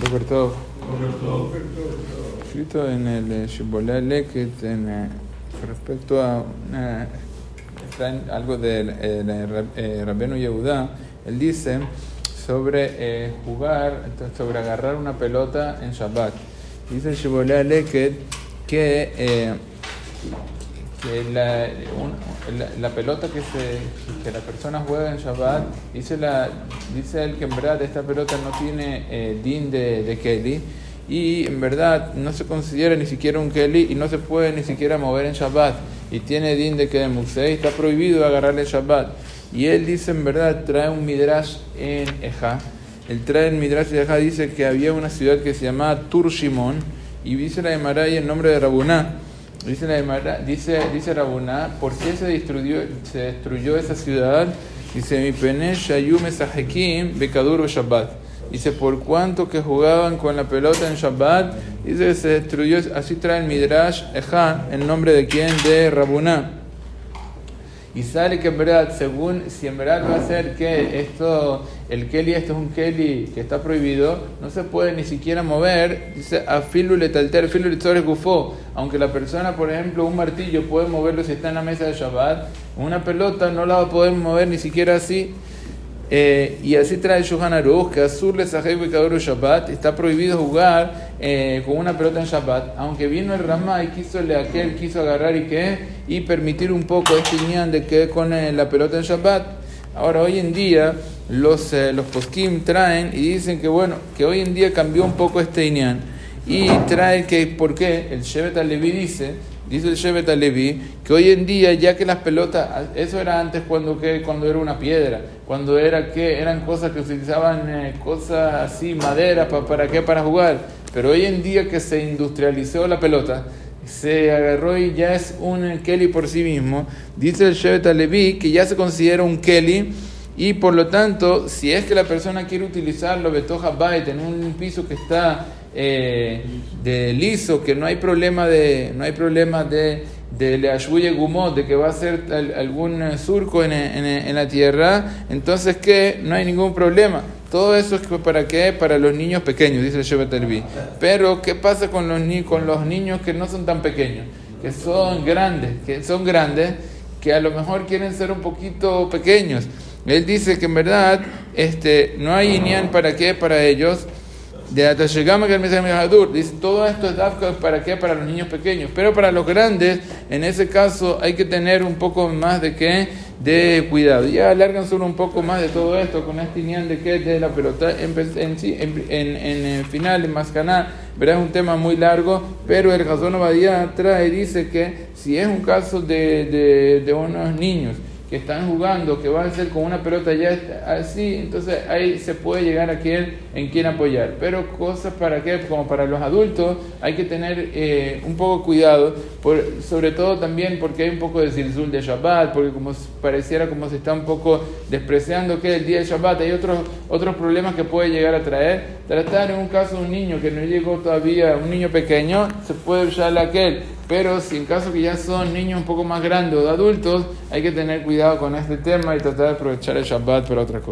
Boker Tov. Escrito en el eh, Shiboleh Leket en, eh, respecto a una, algo de eh, eh, Rabbeinu Yehudá, él dice sobre eh, jugar, sobre agarrar una pelota en Shabbat. Dice el Shiboleh Leket que, eh, que la, la, pelota que, se, que la persona juega en Shabbat, dice, la, dice él que en verdad esta pelota no tiene eh, din de, de Kelly y en verdad no se considera ni siquiera un Kelly y no se puede ni siquiera mover en Shabbat y tiene din de que Musei está prohibido agarrarle Shabbat. Y él dice en verdad, trae un midrash en Eja. Él trae en midrash de Eja, dice que había una ciudad que se llamaba Tur Shimon y dice la de el nombre de Rabuná. Dice la Gemara- dice, dice Rabuná, ¿por qué se destruyó, se destruyó esa ciudad? Dice, mi pene shayum esahekim bekadur Shabbat. Dice, por cuanto que jugaban con la pelota en Shabbat, dice, se destruyó, así trae el Midrash Eja, en nombre de quién? De Rabuná. Y sale que en verdad, según si en verdad va a ser que esto, el Kelly, esto es un Kelly que está prohibido, no se puede ni siquiera mover, dice filu letzores gufó. Aunque la persona, por ejemplo, un martillo puede moverlo si está en la mesa de Shabbat, una pelota no la va a poder mover ni siquiera así. Eh, y así trae Shohan Aruch, que Azur le Bekadoro Shabbat, está prohibido jugar eh, con una pelota en Shabbat, aunque vino el Ramá y quiso le aquel, quiso agarrar y que y permitir un poco este ñan de que con eh, la pelota en Shabbat. Ahora hoy en día los, eh, los poskim traen y dicen que bueno, que hoy en día cambió un poco este Inyan. Y trae que, ¿por qué? El Shevet Alevi dice, dice el Shevet Alevi, que hoy en día, ya que las pelotas, eso era antes cuando, que, cuando era una piedra, cuando era que eran cosas que utilizaban, eh, cosas así, madera, pa- ¿para qué? Para jugar. Pero hoy en día que se industrializó la pelota, se agarró y ya es un Kelly por sí mismo, dice el Shevet Alevi que ya se considera un Kelly. Y por lo tanto, si es que la persona quiere utilizarlo, Betoja Bait, en un piso que está eh, de liso, que no hay problema de, no hay problema de, de leashuye gumot, de que va a ser al- algún eh, surco en, en- en la tierra, entonces que no hay ningún problema. Todo eso es para qué? Para los niños pequeños, dice el. Pero, ¿qué pasa con los, ni con los niños que no son tan pequeños? Que son grandes, que son grandes, que a lo mejor quieren ser un poquito pequeños. Él dice que en verdad este, no hay Inyan para qué, para ellos. Dice, todo esto es Dafka para qué, para los niños pequeños. Pero para los grandes, en ese caso, hay que tener un poco más de qué, de cuidado. Ya alargan solo un poco más de todo esto con este Inyan de qué, de la pelota. En, en, en, en, final, en Mascaná, verás un tema muy largo, pero el Jazón Obadía trae, dice que si es un caso de, de, de unos niños que están jugando, que va a ser con una pelota ya así, entonces ahí se puede llegar a quien, en quien apoyar. Pero cosas para qué, como para los adultos, hay que tener eh, un poco cuidado, sobre todo también porque hay un poco de zilzul de Shabbat, porque como pareciera como se está un poco despreciando que el día de Shabbat, hay otros, otros problemas que puede llegar a traer. Tratar en un caso un niño que no llegó todavía, un niño pequeño, se puede usar aquel. Pero si en caso que ya son niños un poco más grandes o de adultos, hay que tener cuidado con este tema y tratar de aprovechar el Shabbat para otra cosa.